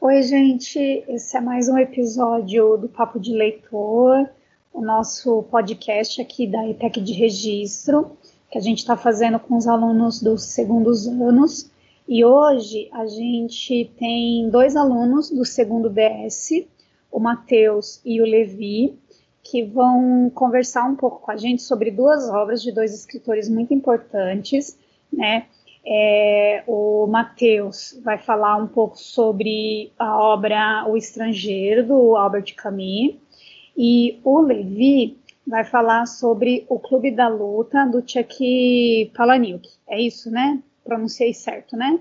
Oi, gente. Esse é mais um episódio do Papo de Leitor, o nosso podcast aqui da ETEC de Registro, que a gente está fazendo com os alunos dos segundos anos. E hoje a gente tem dois alunos do segundo DS, o Matheus e o Levi, que vão conversar um pouco com a gente sobre duas obras de dois escritores muito importantes, né? É, o Matheus vai falar um pouco sobre a obra O Estrangeiro, do Albert Camus, e o Levi vai falar sobre o Clube da Luta, do Chuck Palahniuk. É isso, né? Pronunciei certo, né?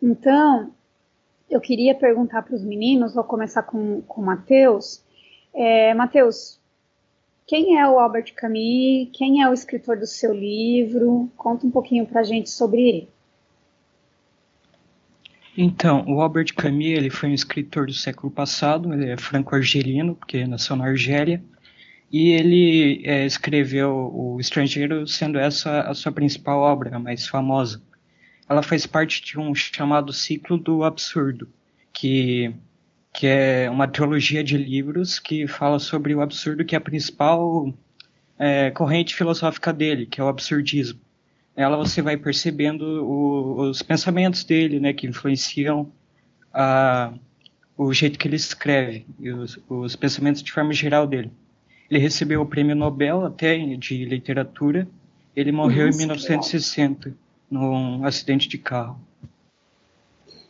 Então, eu queria perguntar para os meninos, vou começar com, com o Matheus. É, Matheus, quem é o Albert Camus? Quem é o escritor do seu livro? Conta um pouquinho para a gente sobre ele. Então, o Albert Camus ele foi um escritor do século passado, ele é franco-argelino, porque nasceu na Argélia, e ele é, escreveu O Estrangeiro, sendo essa a sua principal obra, a mais famosa. Ela faz parte de um chamado ciclo do absurdo, que que é uma trilogia de livros que fala sobre o absurdo, que é a principal é, corrente filosófica dele, que é o absurdismo. Nela você vai percebendo o, os pensamentos dele, né, que influenciam a, o jeito que ele escreve e os, os pensamentos de forma geral dele. Ele recebeu o prêmio Nobel até de literatura. Ele morreu Nossa, em 1960 num acidente de carro.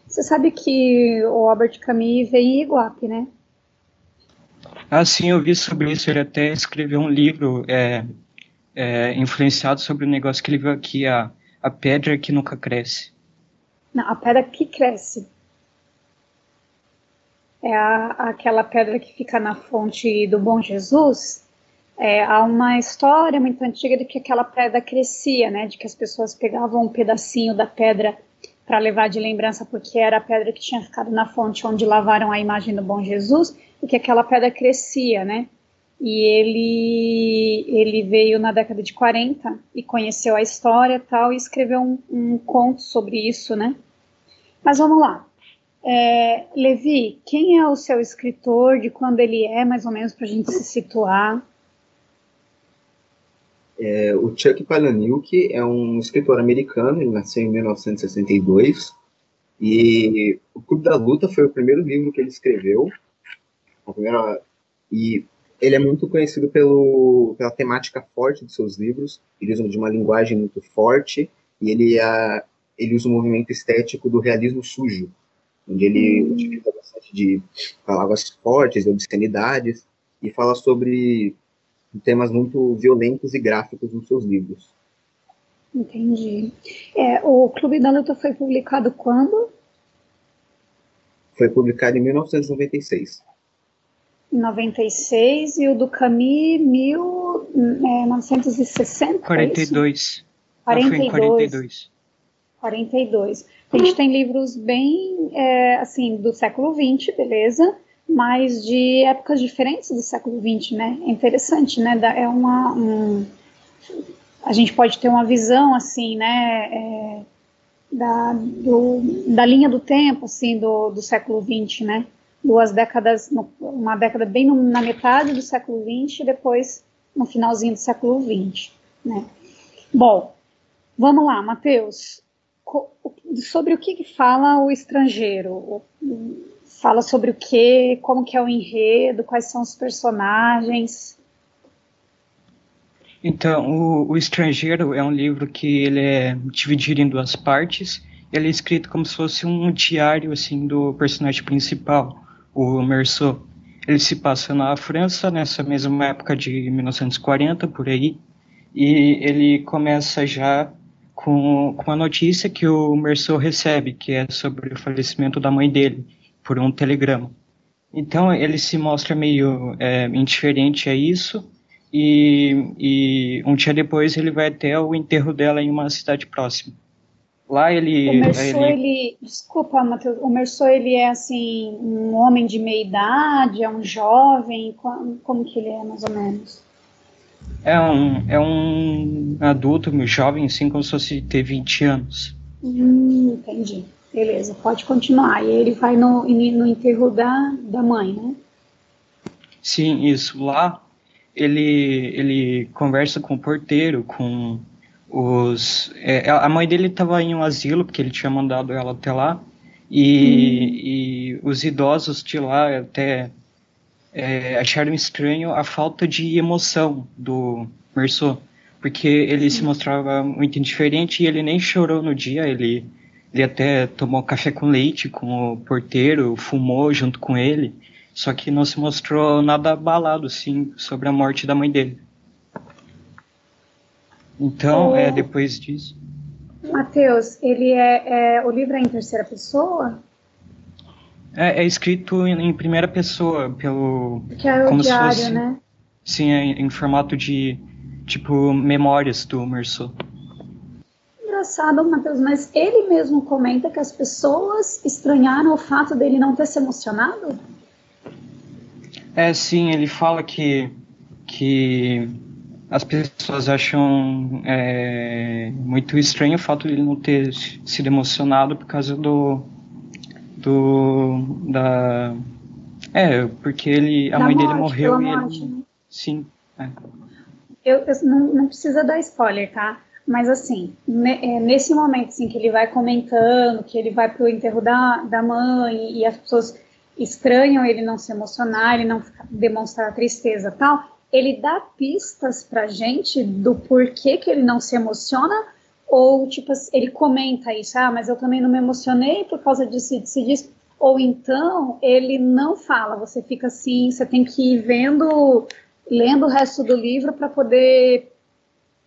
Você sabe que o Albert Camus veio em Iguape, né? Ah, sim, eu vi sobre isso. Ele até escreveu um livro é, é, influenciado sobre o negócio que ele viu aqui, a, a pedra que nunca cresce. Não, a pedra que cresce. É a, aquela pedra que fica na fonte do Bom Jesus. É, há uma história muito antiga de que aquela pedra crescia, né? De que as pessoas pegavam um pedacinho da pedra para levar de lembrança, porque era a pedra que tinha ficado na fonte onde lavaram a imagem do bom Jesus, e que aquela pedra crescia, né? E ele, ele veio na década de 40 e conheceu a história tal, e escreveu um, um conto sobre isso, né? Mas vamos lá. É, Levi, quem é o seu escritor, de quando ele é, mais ou menos, para a gente se situar? É, o Chuck Palahniuk é um escritor americano, ele nasceu em 1962, e O Clube da Luta foi o primeiro livro que ele escreveu, primeira, e ele é muito conhecido pelo, pela temática forte de seus livros, ele usa de uma linguagem muito forte, e ele, a, ele usa o um movimento estético do realismo sujo, onde ele utiliza bastante de palavras fortes, de obscenidades, e fala sobre temas muito violentos e gráficos nos seus livros. Entendi. É, o Clube da Luta foi publicado quando? Foi publicado em 1996. 96 e o do Camus 1960? 42. É 42. 42. 42. A gente tem livros bem, é, assim, do século XX, beleza? Mas de épocas diferentes do século XX, né? É interessante, né? É uma, um, a gente pode ter uma visão assim, né? É, da, do, da linha do tempo, assim, do, do século XX, né? Duas décadas, uma década bem na metade do século XX e depois no finalzinho do século XX, né? Bom, vamos lá, Matheus. Sobre o que, que fala o estrangeiro? Fala sobre o que, como que é o enredo, quais são os personagens. Então, o, o Estrangeiro é um livro que ele é dividido em duas partes. Ele é escrito como se fosse um diário assim do personagem principal, o Merceau. Ele se passa na França nessa mesma época de 1940 por aí, e ele começa já com, com a notícia que o Merceau recebe, que é sobre o falecimento da mãe dele por um telegrama. Então ele se mostra meio é, indiferente a isso e, e, um dia depois ele vai até o enterro dela em uma cidade próxima. Lá ele... O Merceau, ele... ele... Desculpa, Matheus. O Merceau, ele é, assim, um homem de meia idade? É um jovem? Como, como que ele é, mais ou menos? É um, é um adulto, um jovem, assim, como se fosse ter 20 anos. Hum, entendi. Beleza, pode continuar. E ele vai no, no enterro da, da mãe, né? Sim, isso. Lá ele, ele conversa com o porteiro, com os. É, a mãe dele estava em um asilo, porque ele tinha mandado ela até lá. E, hum. e os idosos de lá até é, acharam estranho a falta de emoção do Merceau, porque ele se mostrava muito indiferente e ele nem chorou no dia, ele, ele até tomou café com leite com o porteiro, fumou junto com ele, só que não se mostrou nada abalado, assim, sobre a morte da mãe dele. Então, é, depois disso... Matheus, ele é, é, o livro é em terceira pessoa? É, é escrito em, em, primeira pessoa, pelo. Que é o como diário, fosse, né? Sim, é em, em, formato de tipo memórias do Merceau. Engraçado, Matheus, mas ele mesmo comenta que as pessoas estranharam o fato dele não ter se emocionado? É, sim, ele fala que, que as pessoas acham é, muito estranho o fato de ele não ter sido emocionado por causa do, do da é porque ele a da mãe morte, dele morreu e morte, ele né? sim é. eu, eu não, não, precisa dar spoiler tá mas assim é, nesse momento assim que ele vai comentando que ele vai pro enterro da, da mãe e as pessoas estranham ele não se emocionar ele não demonstrar tristeza tal ele dá pistas pra gente do porquê que ele não se emociona ou, tipo, ele comenta isso, ah, mas eu também não me emocionei por causa disso, disso, disso. Ou então, ele não fala, você fica assim, você tem que ir vendo, lendo o resto do livro para poder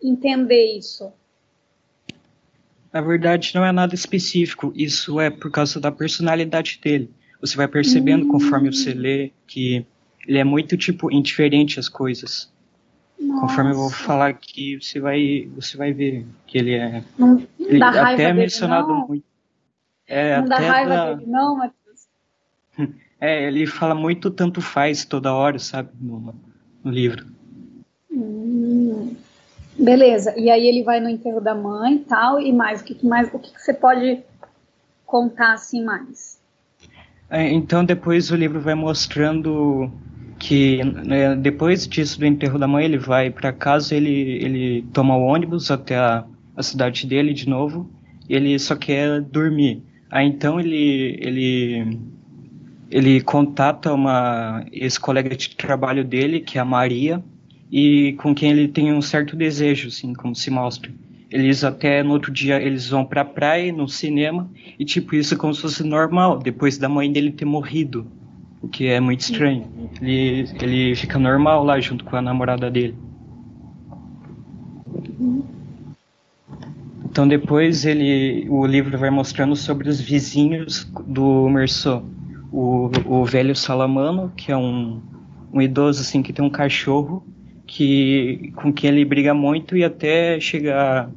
entender isso. Na verdade, não é nada específico, isso é por causa da personalidade dele. Você vai percebendo hum. conforme você lê que ele é muito, tipo, indiferente às coisas. Nossa. Conforme eu vou falar aqui, você vai, você vai ver que ele é. Não, não ele até dele, mencionado não. muito. É, não dá raiva da... dele, não, Matheus. É, ele fala muito tanto faz toda hora, sabe, no, no livro. Beleza. E aí ele vai no enterro da mãe e tal, e mais, o que, mais, o que, que você pode contar assim mais? É, então depois o livro vai mostrando que né, depois disso do enterro da mãe ele vai para casa ele ele toma o ônibus até a, a cidade dele de novo e ele só quer dormir aí então ele ele ele contata uma ex-colega de trabalho dele que é a Maria e com quem ele tem um certo desejo assim como se mostra eles até no outro dia eles vão para a praia no cinema e tipo isso é como se fosse normal depois da mãe dele ter morrido o que é muito estranho. Ele, ele fica normal lá junto com a namorada dele. Então depois ele, o livro vai mostrando sobre os vizinhos do Merceau. O, o velho Salamano, que é um, um idoso assim que tem um cachorro que com quem ele briga muito e até chegar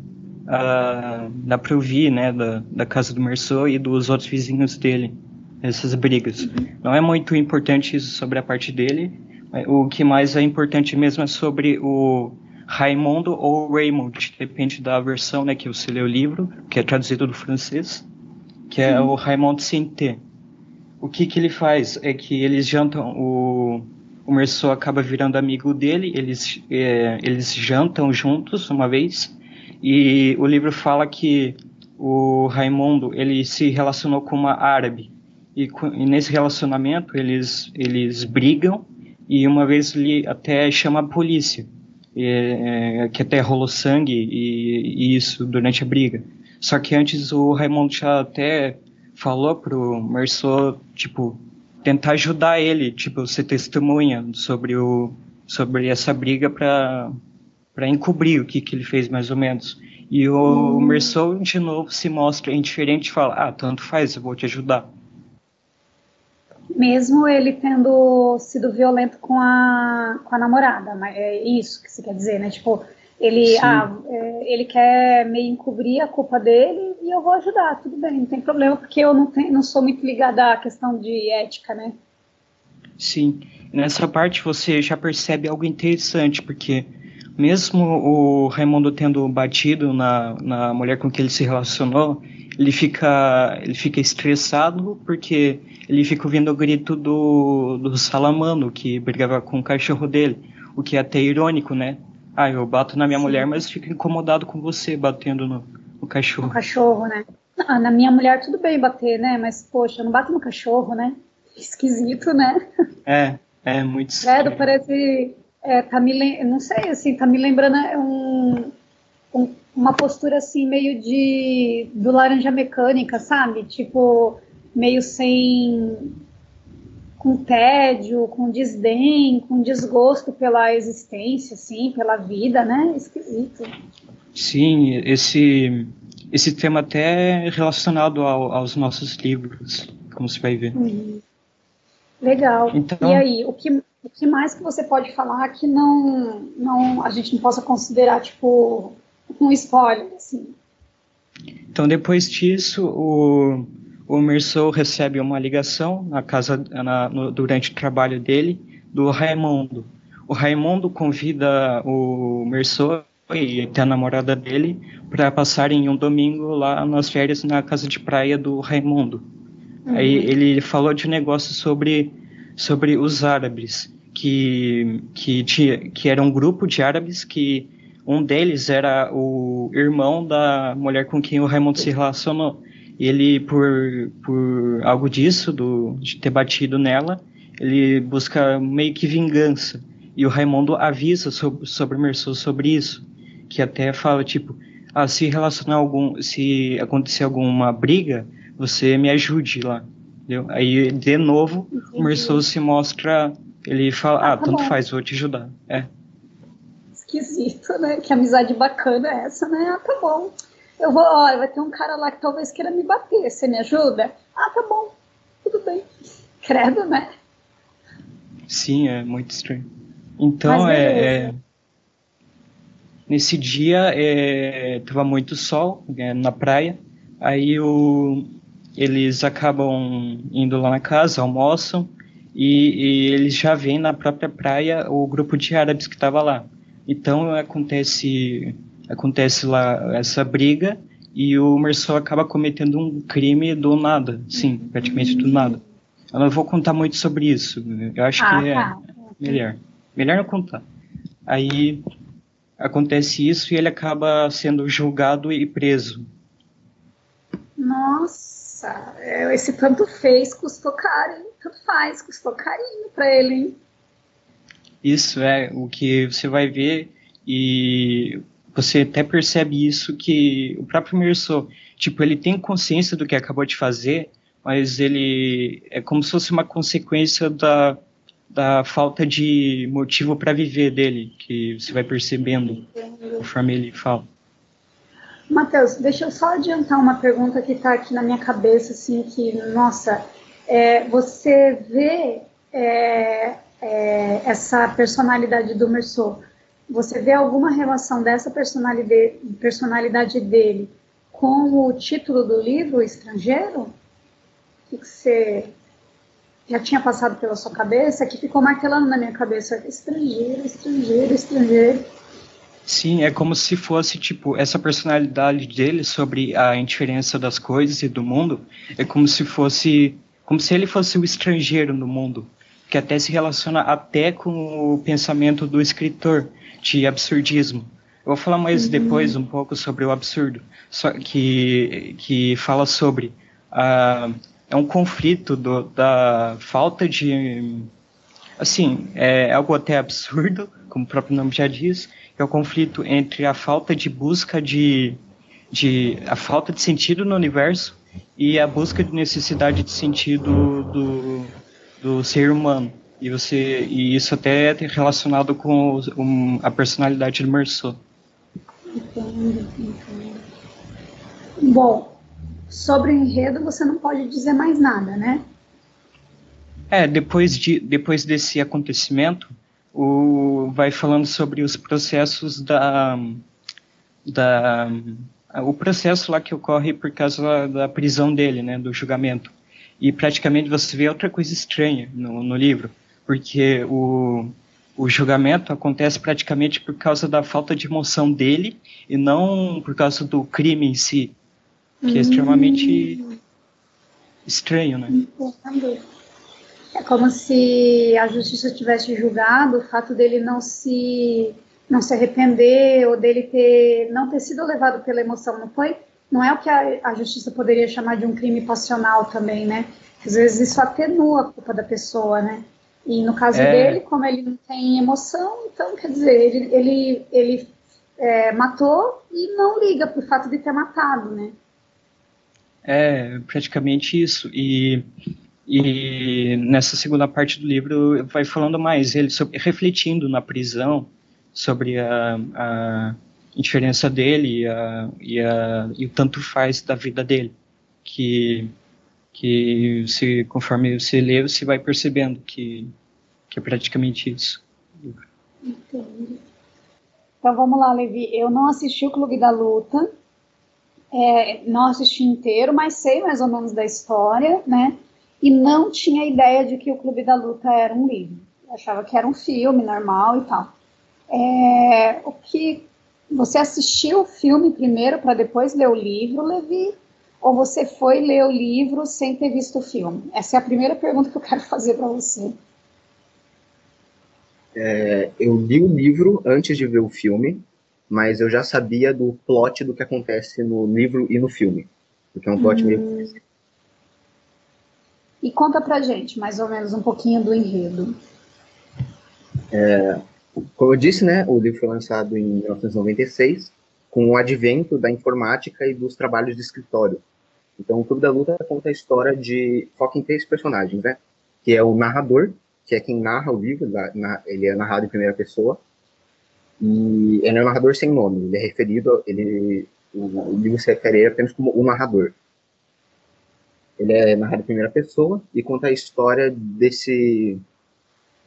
a, dá pra ouvir, né, da, da casa do Merceau e dos outros vizinhos dele essas brigas. Não é muito importante isso sobre a parte dele. O que mais é importante mesmo é sobre o Raimundo ou Raymond, depende da versão né, que você lê o livro, que é traduzido do francês, que é o Raymond Sinté. O que, que ele faz é que eles jantam, o, o Merceau acaba virando amigo dele, eles, é, eles jantam juntos uma vez, e o livro fala que o Raimundo ele se relacionou com uma árabe e, e, nesse relacionamento eles eles brigam e uma vez ele até chama a polícia e, é, que até rolou sangue e, e, isso durante a briga. Só que antes o Raimundo já até falou pro Merceau tipo tentar ajudar ele tipo ser testemunha sobre o sobre essa briga para para encobrir o que que ele fez mais ou menos e o hum. Merceau de novo se mostra indiferente e fala ah tanto faz eu vou te ajudar mesmo ele tendo sido violento com a, com a namorada, mas é isso que você quer dizer, né? Tipo, ele, ah, é, ele quer meio encobrir a culpa dele e eu vou ajudar, tudo bem, não tem problema, porque eu não, tenho, não sou muito ligada à questão de ética, né? Sim, nessa parte você já percebe algo interessante, porque mesmo o Raimundo tendo batido na, na mulher com que ele se relacionou, ele fica, ele fica estressado porque ele fica ouvindo o grito do, do Salamano, que brigava com o cachorro dele, o que é até irônico, né? Ah, eu bato na minha Sim. mulher, mas fico incomodado com você batendo no, no cachorro. Cachorro, né? Ah, na minha mulher tudo bem bater, né? Mas, poxa, não bato no cachorro, né? Esquisito, né? É, é muito esquisito. É, parece. É, tá me, não sei, assim, tá me lembrando é um, um, uma postura assim, meio de. do laranja mecânica, sabe? Tipo, meio sem. com tédio, com desdém, com desgosto pela existência, assim, pela vida, né? Esquisito. Sim, esse esse tema até é relacionado ao, aos nossos livros, como você vai ver. Uhum. Legal. Então, e aí, o que, o que mais que você pode falar que não, não a gente não possa considerar tipo um spoiler, assim? Então, depois disso, o, o Merceau recebe uma ligação na casa na, no, durante o trabalho dele do Raimundo. O Raimundo convida o Merceau e até a namorada dele para passarem um domingo lá nas férias na casa de praia do Raimundo. Uhum. Aí ele falou de um negócio sobre, sobre os árabes, que, que, tinha, que era um grupo de árabes que um deles era o irmão da mulher com quem o Raimundo se relacionou. Ele, por, por algo disso, do, de ter batido nela, ele busca meio que vingança. E o Raimundo avisa sobre, sobre Merceau sobre isso que até fala tipo, ah, se relacionar algum, se acontecer alguma briga, você me ajude lá, entendeu? Aí de novo Entendi. o Merceau se mostra, ele fala, ah, ah tá tanto bom. faz, vou te ajudar, é. Esquisito, né? Que amizade bacana é essa, né? Ah, tá bom. Eu vou, ó, vai ter um cara lá que talvez queira me bater, você me ajuda? Ah, tá bom, tudo bem. Credo, né? Sim, é muito estranho. Então é, é, Nesse dia estava é, muito sol é, na praia, aí o, eles acabam indo lá na casa, almoçam e, e eles já veem na própria praia o grupo de árabes que estava lá. Então acontece acontece lá essa briga e o Merceau acaba cometendo um crime do nada, sim, praticamente do nada. Eu não vou contar muito sobre isso. Eu acho ah, que é tá. melhor. Melhor não contar. Aí acontece isso e ele acaba sendo julgado e preso. Nossa, é, esse tanto fez custou caro, hein? Tanto faz, custou carinho para ele, hein? Isso é o que você vai ver e você até percebe isso que o próprio Merceau, tipo, ele tem consciência do que acabou de fazer, mas ele é como se fosse uma consequência da da falta de motivo para viver dele, que você vai percebendo conforme ele fala. Matheus, deixa eu só adiantar uma pergunta que está aqui na minha cabeça, assim, que, nossa, é, você vê é, é, essa personalidade do Merceau, você vê alguma relação dessa personalidade, personalidade dele com o título do livro, Estrangeiro? O que, que você já tinha passado pela sua cabeça, que ficou martelando na minha cabeça, estrangeiro, estrangeiro, estrangeiro. Sim, é como se fosse, tipo, essa personalidade dele sobre a indiferença das coisas e do mundo, é como se fosse, como se ele fosse o estrangeiro no mundo, que até se relaciona até com o pensamento do escritor de absurdismo. Eu vou falar mais uhum. depois um pouco sobre o absurdo, que, que fala sobre a é um conflito do, da falta de. Assim, é algo até absurdo, como o próprio nome já diz, é o conflito entre a falta de busca de, de. a falta de sentido no universo e a busca de necessidade de sentido do, do ser humano. E, você, e isso até é relacionado com um, a personalidade do Merceau. Entendo, entendo. Bom, sobre o enredo você não pode dizer mais nada, né? É, depois, de, depois desse acontecimento, o, vai falando sobre os processos da, da. O processo lá que ocorre por causa da, prisão dele, né, do julgamento. E praticamente você vê outra coisa estranha no, no livro, porque o, o julgamento acontece praticamente por causa da falta de emoção dele e não por causa do crime em si. Que é extremamente hum. estranho, né? Entendo. É como se a justiça tivesse julgado o fato dele não se não se arrepender ou dele ter não ter sido levado pela emoção, não foi? Não é o que a, a justiça poderia chamar de um crime passional também, né? Às vezes isso atenua a culpa da pessoa, né? E no caso é... dele, como ele não tem emoção, então quer dizer, ele, ele, ele é, matou e não liga pro fato de ter matado, né? É, praticamente isso. E e nessa segunda parte do livro vai falando mais ele sobre, refletindo na prisão sobre a, a diferença dele e, a, e, a, e o tanto faz da vida dele que que se conforme você lê você vai percebendo que que é praticamente isso. Entendi. Então vamos lá, Levi. Eu não assisti o Clube da Luta, é, não assisti inteiro, mas sei mais ou menos da história, né? e não tinha ideia de que o Clube da Luta era um livro. Eu achava que era um filme normal e tal. É, o que você assistiu o filme primeiro para depois ler o livro, Levi? Ou você foi ler o livro sem ter visto o filme? Essa é a primeira pergunta que eu quero fazer para você. É, eu li o livro antes de ver o filme, mas eu já sabia do plot do que acontece no livro e no filme. Porque é um plot hum. meio e conta pra gente, mais ou menos, um pouquinho do enredo. É, como eu disse, né, o livro foi lançado em 1996, com o advento da informática e dos trabalhos de escritório. Então, o Clube da Luta conta a história de. foca em três personagens, né? Que é o narrador, que é quem narra o livro, ele é narrado em primeira pessoa. E ele é um narrador sem nome, ele é referido, ele, o, livro se refere apenas como o narrador. Ele é narrado em primeira pessoa e conta a história desse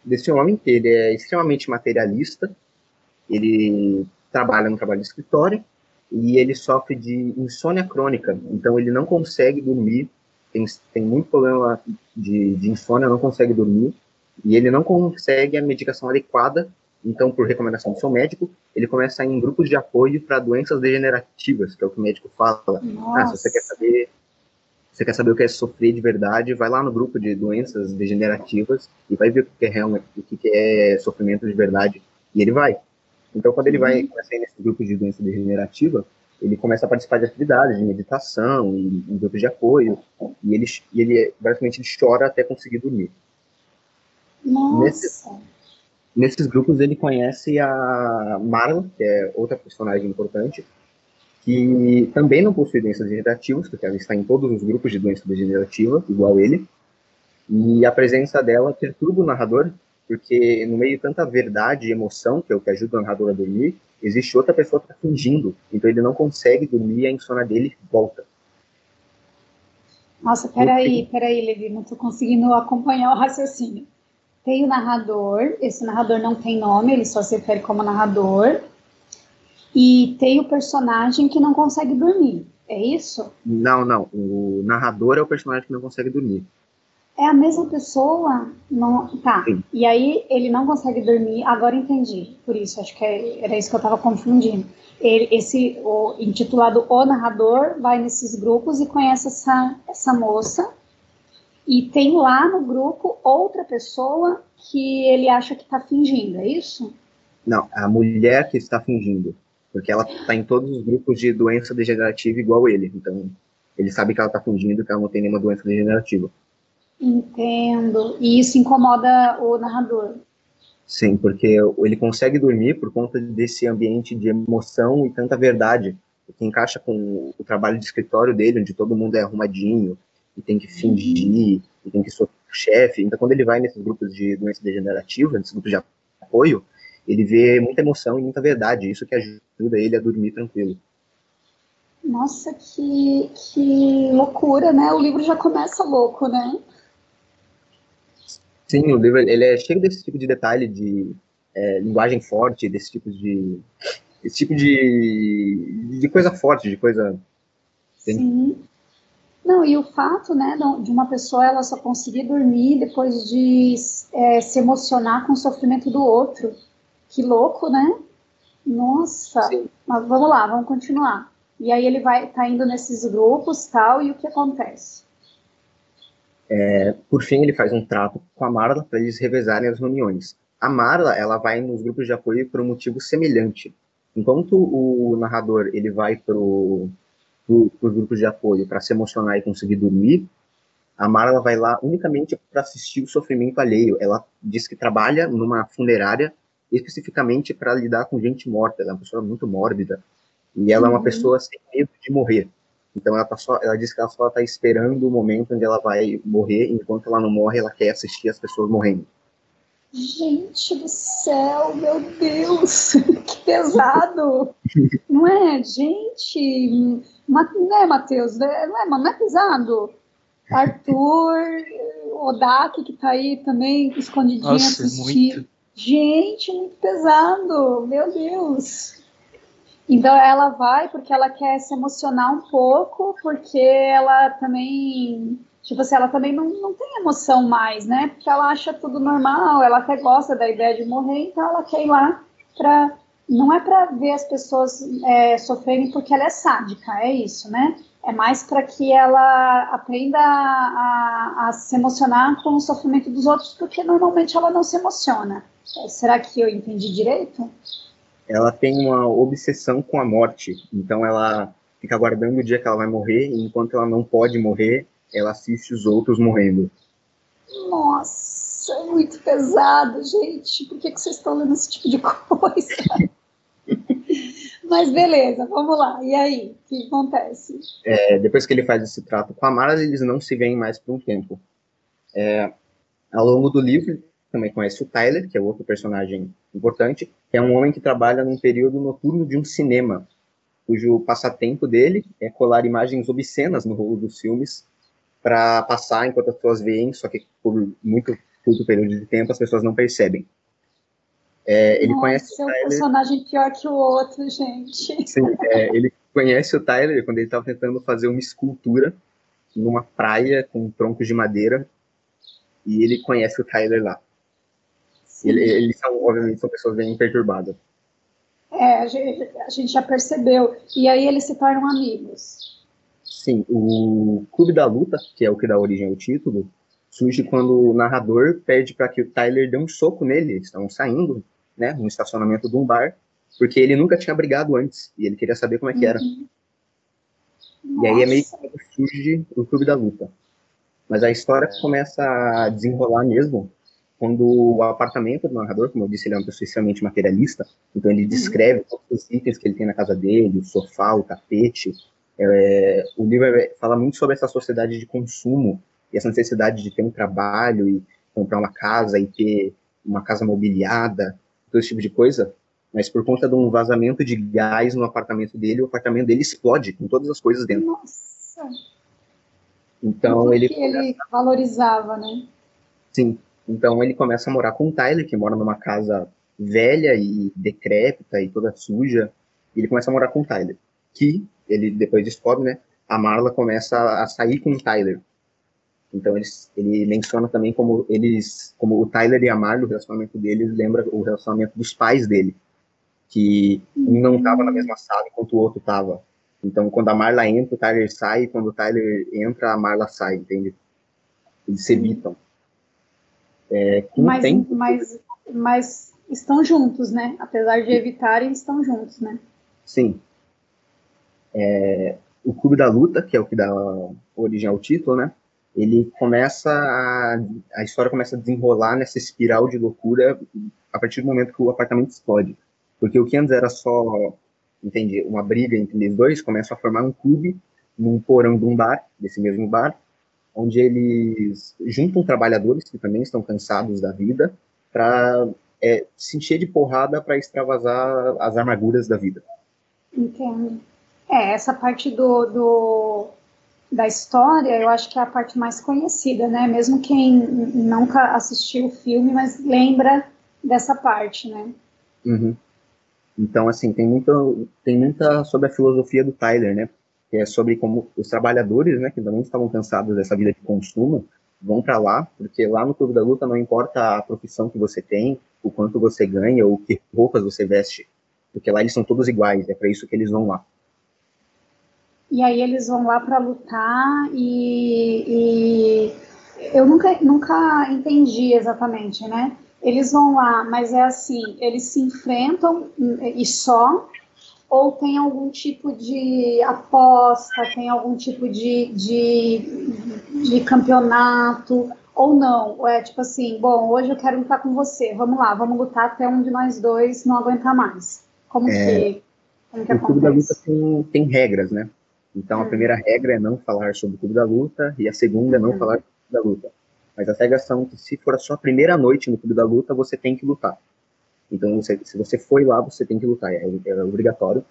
desse homem que ele é extremamente materialista. Ele trabalha no trabalho de escritório e ele sofre de insônia crônica. Então ele não consegue dormir. Tem, tem muito problema de, de insônia, não consegue dormir e ele não consegue a medicação adequada. Então, por recomendação do seu médico, ele começa a ir em grupos de apoio para doenças degenerativas, que é o que o médico fala. Nossa. Ah, se você quer saber você quer saber o que é sofrer de verdade, vai lá no grupo de doenças degenerativas e vai ver o que é realmente, o que é sofrimento de verdade. E ele vai. Então, quando ele vai uhum. começar nesse grupo de doença degenerativa, ele começa a participar de atividades de meditação e em grupos de apoio. E ele, e ele basicamente ele chora até conseguir dormir. Nossa. Nesse, nesses grupos ele conhece a Marla, que é outra personagem importante, que também não possui doenças degenerativas, porque ela está em todos os grupos de doença degenerativa, igual ele, e a presença dela perturba o narrador, porque no meio de tanta verdade e emoção, que é o que ajuda o narrador a dormir, existe outra pessoa que está fingindo, então ele não consegue dormir e a insônia dele volta. Nossa, peraí, peraí, Levi, não estou conseguindo acompanhar o raciocínio. Tem o narrador, esse narrador não tem nome, ele só se refere como narrador, e tem o personagem que não consegue dormir. É isso? Não, não. O narrador é o personagem que não consegue dormir. É a mesma pessoa? Não... Tá. Sim. E aí ele não consegue dormir. Agora entendi. Por isso, acho que é, era isso que eu estava confundindo. Ele, esse o, intitulado O Narrador vai nesses grupos e conhece essa, essa moça. E tem lá no grupo outra pessoa que ele acha que está fingindo, é isso? Não, a mulher que está fingindo porque ela está em todos os grupos de doença degenerativa igual ele. Então, ele sabe que ela está fingindo que ela não tem nenhuma doença degenerativa. Entendo. E isso incomoda o narrador. Sim, porque ele consegue dormir por conta desse ambiente de emoção e tanta verdade, que encaixa com o trabalho de escritório dele, onde todo mundo é arrumadinho e tem que fingir, e tem que ser chefe. Então, quando ele vai nesses grupos de doença degenerativa, nesses grupos de apoio, ele vê muita emoção e muita verdade, isso que ajuda ele a dormir tranquilo. Nossa, que, que loucura, né? O livro já começa louco, né? Sim, o livro ele é cheio desse tipo de detalhe, de é, linguagem forte, desse tipo de esse tipo de, de coisa forte, de coisa. Sim. Não, e o fato, né, de uma pessoa ela só conseguir dormir depois de é, se emocionar com o sofrimento do outro. Que louco, né? Nossa. Sim. Mas vamos lá, vamos continuar. E aí ele vai tá indo nesses grupos tal, e o que acontece? É, por fim, ele faz um trato com a Marla para eles revezarem as reuniões. A Marla, ela vai nos grupos de apoio por um motivo semelhante. Enquanto o narrador ele vai para os grupos de apoio para se emocionar e conseguir dormir, a Marla vai lá unicamente para assistir o sofrimento alheio. Ela diz que trabalha numa funerária especificamente para lidar com gente morta. Ela é uma pessoa muito mórbida e ela uhum. é uma uhum. pessoa sem medo de morrer. Então ela tá só, ela diz que ela só está esperando o momento onde ela vai morrer, enquanto ela não morre, ela quer assistir as pessoas morrendo. Gente do céu, meu Deus, que pesado! não é, gente? Não é, Matheus? Não é, não é pesado? Arthur, Odak, que tá aí também escondidinho Nossa, assistindo. Muito. Gente, muito pesado, meu Deus. Então ela vai porque ela quer se emocionar um pouco, porque ela também, tipo assim, ela também não, não tem emoção mais, né? Porque ela acha tudo normal, ela até gosta da ideia de morrer, então ela quer ir lá para não é para ver as pessoas é, sofrerem porque ela é sádica, é isso, né? É mais para que ela aprenda a, a, a, se emocionar com o sofrimento dos outros, porque normalmente ela não se emociona. É, será que eu entendi direito? ela tem uma obsessão com a morte. Então ela fica aguardando o dia que ela vai morrer, e enquanto ela não pode morrer, ela assiste os outros morrendo. Nossa, é muito pesado, gente. Por que, que vocês estão lendo esse tipo de coisa? Mas beleza, vamos lá. E aí, o que acontece? É, depois que ele faz esse trato com a Mara, eles não se veem mais por um tempo. É, ao longo do livro, também conhece o Tyler, que é outro personagem importante, que é um homem que trabalha num período noturno de um cinema, cujo passatempo dele é colar imagens obscenas no rolo dos filmes para passar enquanto as pessoas veem, só que por muito curto período de tempo as pessoas não percebem. É, ele Nossa, conhece o Tyler... um personagem pior que o outro, gente. Sim, é, ele conhece o Tyler quando ele estava tentando fazer uma escultura numa praia com troncos de madeira e ele conhece o Tyler lá. Ele, eles são, obviamente, são pessoas bem perturbadas. É, a gente, a gente já percebeu. E aí eles se tornam amigos. Sim, o Clube da Luta, que é o que dá origem ao título, surge quando o narrador pede para que o Tyler dê um soco nele. Eles estão saindo, né, no estacionamento de um bar, porque ele nunca tinha brigado antes e ele queria saber como é que era. Uhum. E aí é meio que surge o Clube da Luta. Mas a história começa a desenrolar mesmo quando o apartamento do narrador, como eu disse, ele é uma pessoa extremamente materialista, então ele uhum. descreve todos os itens que ele tem na casa dele, o sofá, o tapete. É, o livro é, fala muito sobre essa sociedade de consumo e essa necessidade de ter um trabalho e comprar uma casa e ter uma casa mobiliada, todo esse tipo de coisa. Mas por conta de um vazamento de gás no apartamento dele, o apartamento dele explode com todas as coisas dentro. Nossa! Então ele. Que ele valorizava, né? Sim. Então ele começa a morar com o Tyler, que mora numa casa velha e decrépita e toda suja. E ele começa a morar com o Tyler. Que ele depois descobre, né? A Marla começa a sair com o Tyler. Então eles, ele menciona também como eles, como o Tyler e a Marla, o relacionamento deles lembra o relacionamento dos pais dele, que um não estava na mesma sala enquanto o outro estava. Então quando a Marla entra, o Tyler sai, e quando o Tyler entra, a Marla sai, entende? Eles se evitam. É, mas, tempo... mas, mas estão juntos, né? Apesar de evitarem, estão juntos, né? Sim. É, o Clube da Luta, que é o que dá origem ao título, né? Ele começa a, a história começa a desenrolar nessa espiral de loucura a partir do momento que o apartamento explode. Porque o que antes era só, entende, uma briga entre eles dois, começa a formar um clube num porão de um bar, desse mesmo bar, onde eles juntam trabalhadores que também estão cansados da vida para é, se encher de porrada para extravasar as amarguras da vida. Entendo. É, essa parte do, do, da história eu acho que é a parte mais conhecida, né? Mesmo quem nunca assistiu o filme, mas lembra dessa parte, né? Uhum. Então, assim, tem muita, tem muita sobre a filosofia do Tyler, né? que é sobre como os trabalhadores, né, que também estavam cansados dessa vida de consumo, vão para lá, porque lá no Clube da Luta não importa a profissão que você tem, o quanto você ganha ou que roupas você veste, porque lá eles são todos iguais, é para isso que eles vão lá. E aí eles vão lá para lutar e, e, eu nunca, nunca entendi exatamente, né? Eles vão lá, mas é assim, eles se enfrentam e só, ou tem algum tipo de aposta, tem algum tipo de, de, de campeonato, ou não, ou é tipo assim, bom, hoje eu quero lutar com você, vamos lá, vamos lutar até um de nós dois não aguentar mais. Como é, que, como que o Clube da Luta tem, tem regras, né? Então, hum. a primeira regra é não falar sobre o Clube da Luta, e a segunda é não hum. falar sobre o Clube da Luta. Mas as regras são que se for a sua primeira noite no Clube da Luta, você tem que lutar. Então, você, se você foi lá, você tem que lutar, é, é obrigatório.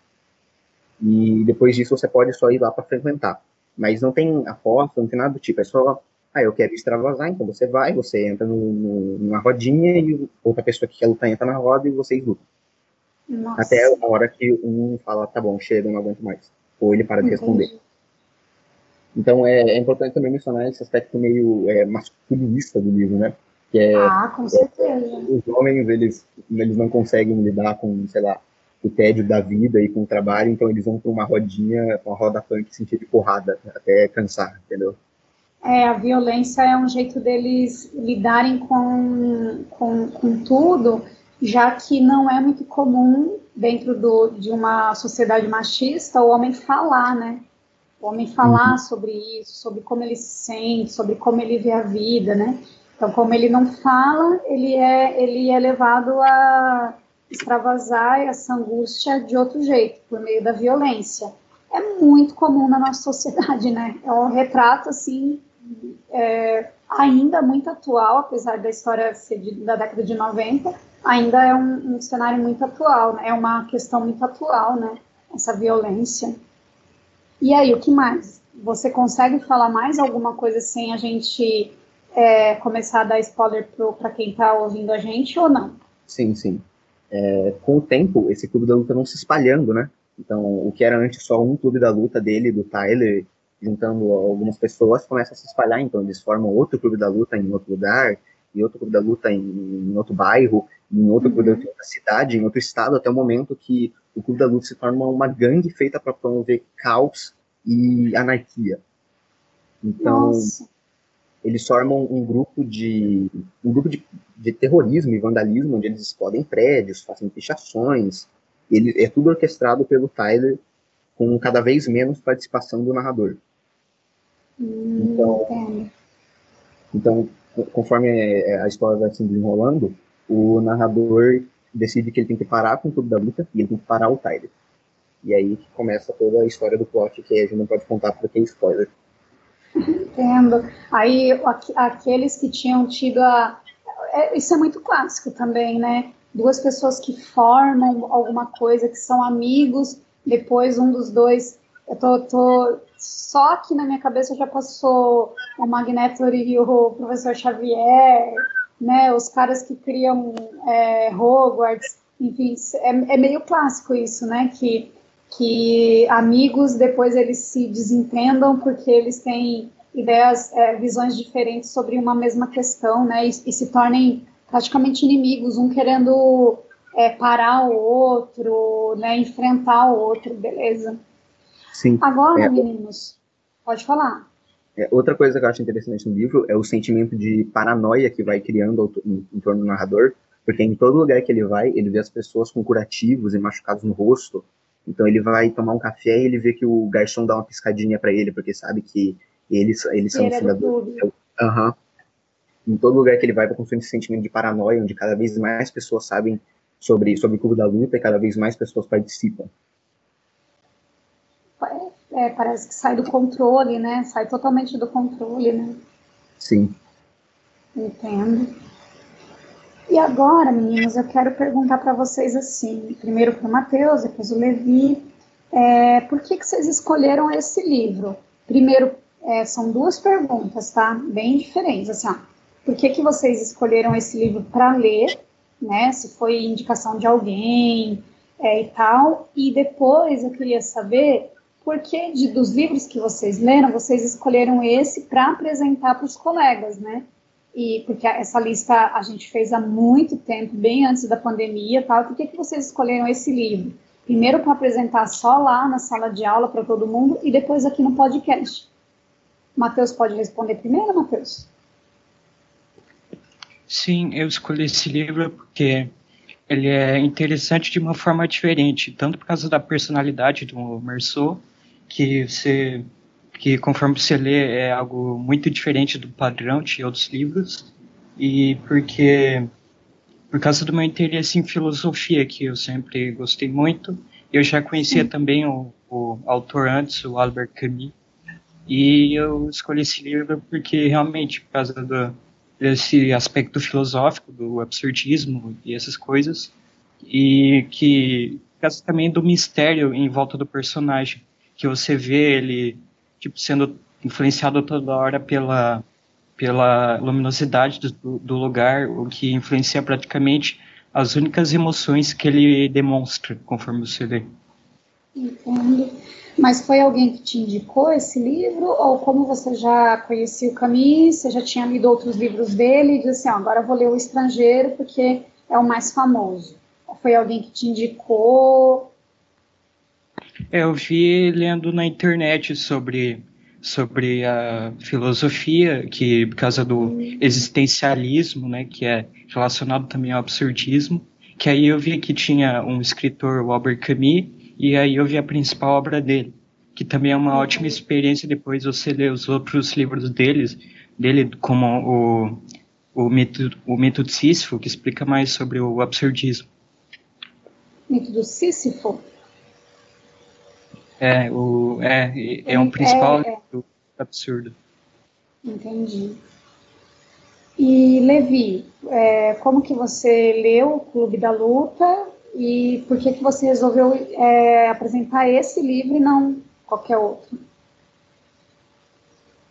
E depois disso, você pode só ir lá para frequentar. Mas não tem aposta, não tem nada do tipo, é só, ah, eu quero extravasar, então você vai, você entra no, no, numa rodinha e outra pessoa que quer lutar entra na roda e vocês lutam. Nossa. Até a hora que um fala, tá bom, chega, não aguento mais ou ele para de responder. Então é, é, importante também mencionar esse aspecto meio é, masculinista do livro, né? Que é, ah, com certeza. É, os homens, eles, eles não conseguem lidar com, sei lá, o tédio da vida e com o trabalho, então eles vão para uma rodinha, uma roda punk sentir de porrada, até cansar, entendeu? É, a violência é um jeito deles lidarem com, com, com tudo, já que não é muito comum dentro do, de uma sociedade machista o homem falar, né? O homem falar uhum. sobre isso, sobre como ele se sente, sobre como ele vê a vida, né? Então, como ele não fala, ele é, ele é levado a extravasar essa angústia de outro jeito, por meio da violência. É muito comum na nossa sociedade, né? É um retrato, assim, é, ainda muito atual, apesar da história ser de, da década de 90, ainda é um, um, cenário muito atual, né? é uma questão muito atual, né? Essa violência. E aí, o que mais? Você consegue falar mais alguma coisa sem a gente é, começar a dar spoiler para quem está ouvindo a gente ou não? Sim, sim. É, com o tempo, esse clube da luta não se espalhando, né? Então, o que era antes só um clube da luta dele, do Tyler, juntando algumas pessoas, começa a se espalhar. Então, eles formam outro clube da luta em outro lugar, e outro clube da luta em, em outro bairro, em outro clube da luta em outra cidade, em outro estado, até o momento que o clube da luta se torna uma, uma gangue feita para promover caos e anarquia. Então, Nossa. eles formam um grupo de um grupo de, de, terrorismo e vandalismo, onde eles explodem prédios, fazem pichações. Ele é tudo orquestrado pelo Tyler, com cada vez menos participação do narrador. Hum, então, então conforme é, a história vai se desenrolando, o narrador decide que ele tem que parar com tudo da luta e ele tem que parar o Tyler. E aí que começa toda a história do plot que a gente não pode contar porque é spoiler. Entendo. Aí aqueles que tinham tido a. É, isso é muito clássico também, né? Duas pessoas que formam alguma coisa, que são amigos, depois um dos dois. Eu tô, tô só aqui na minha cabeça já passou o Magneto e o professor Xavier, né, os caras que criam é, Hogwarts, enfim, é, é, meio clássico isso, né, que, que amigos depois eles se desentendam porque eles têm ideias, é, visões diferentes sobre uma mesma questão, né, e, e se tornem praticamente inimigos, um querendo é, parar o outro, né, enfrentar o outro, beleza? Sim. Agora, é, meninos, pode falar. É, outra coisa que eu acho interessante no livro é o sentimento de paranoia que vai criando em, em torno do narrador, porque em todo lugar que ele vai, ele vê as pessoas com curativos e machucados no rosto. Então ele vai tomar um café e ele vê que o garçom dá uma piscadinha para ele, porque sabe que eles, eles são fundadores. Uhum. Em todo lugar que ele vai, vai construir esse sentimento de paranoia, onde cada vez mais pessoas sabem sobre, sobre o clube da luta e cada vez mais pessoas participam é, parece que sai do controle, né? Sai totalmente do controle, né? Sim. Entendo. E agora, meninos, eu quero perguntar para vocês assim, primeiro para o Matheus, depois o Levi, é, por que, que vocês escolheram esse livro? Primeiro, é, são duas perguntas, tá? Bem diferentes, assim, ó, por que, que vocês escolheram esse livro para ler, né? Se foi indicação de alguém é, e tal, e depois eu queria saber porque de, dos livros que vocês leram, vocês escolheram esse para apresentar para os colegas, né? E porque essa lista a gente fez há muito tempo, bem antes da pandemia, tal. Por que, que vocês escolheram esse livro? Primeiro para apresentar só lá na sala de aula para todo mundo e depois aqui no podcast. Matheus pode responder primeiro, Matheus? Sim, eu escolhi esse livro porque ele é interessante de uma forma diferente, tanto por causa da personalidade do Merceau, que você que conforme você lê é algo muito diferente do padrão de outros livros, e porque por causa do meu interesse em filosofia, que eu sempre gostei muito, eu já conhecia também o, o autor antes, o Albert Camus, e eu escolhi esse livro porque realmente, por causa do, desse aspecto filosófico do absurdismo e essas coisas, e que por causa também do mistério em volta do personagem, que você vê ele tipo sendo influenciado toda hora pela pela luminosidade do, do lugar, o que influencia praticamente as únicas emoções que ele demonstra conforme você lê. Entendo. Mas foi alguém que te indicou esse livro? Ou como você já conhecia o Camus, você já tinha lido outros livros dele e disse assim, ah, agora vou ler O Estrangeiro porque é o mais famoso? Foi alguém que te indicou? Eu vi lendo na internet sobre, sobre a filosofia, que por causa do existencialismo, né, que é relacionado também ao absurdismo, que aí eu vi que tinha um escritor, o Albert Camus, e aí eu vi a principal obra dele, que também é uma ótima experiência depois você ler os outros livros deles, dele, como o, o, mito, o mito de Sísifo, que explica mais sobre o absurdismo. Mito do Sísifo? É, o, é, é um principal é, é. absurdo. Entendi. E Levi, é, como que você leu o Clube da Luta e por que, que você resolveu é, apresentar esse livro e não qualquer outro?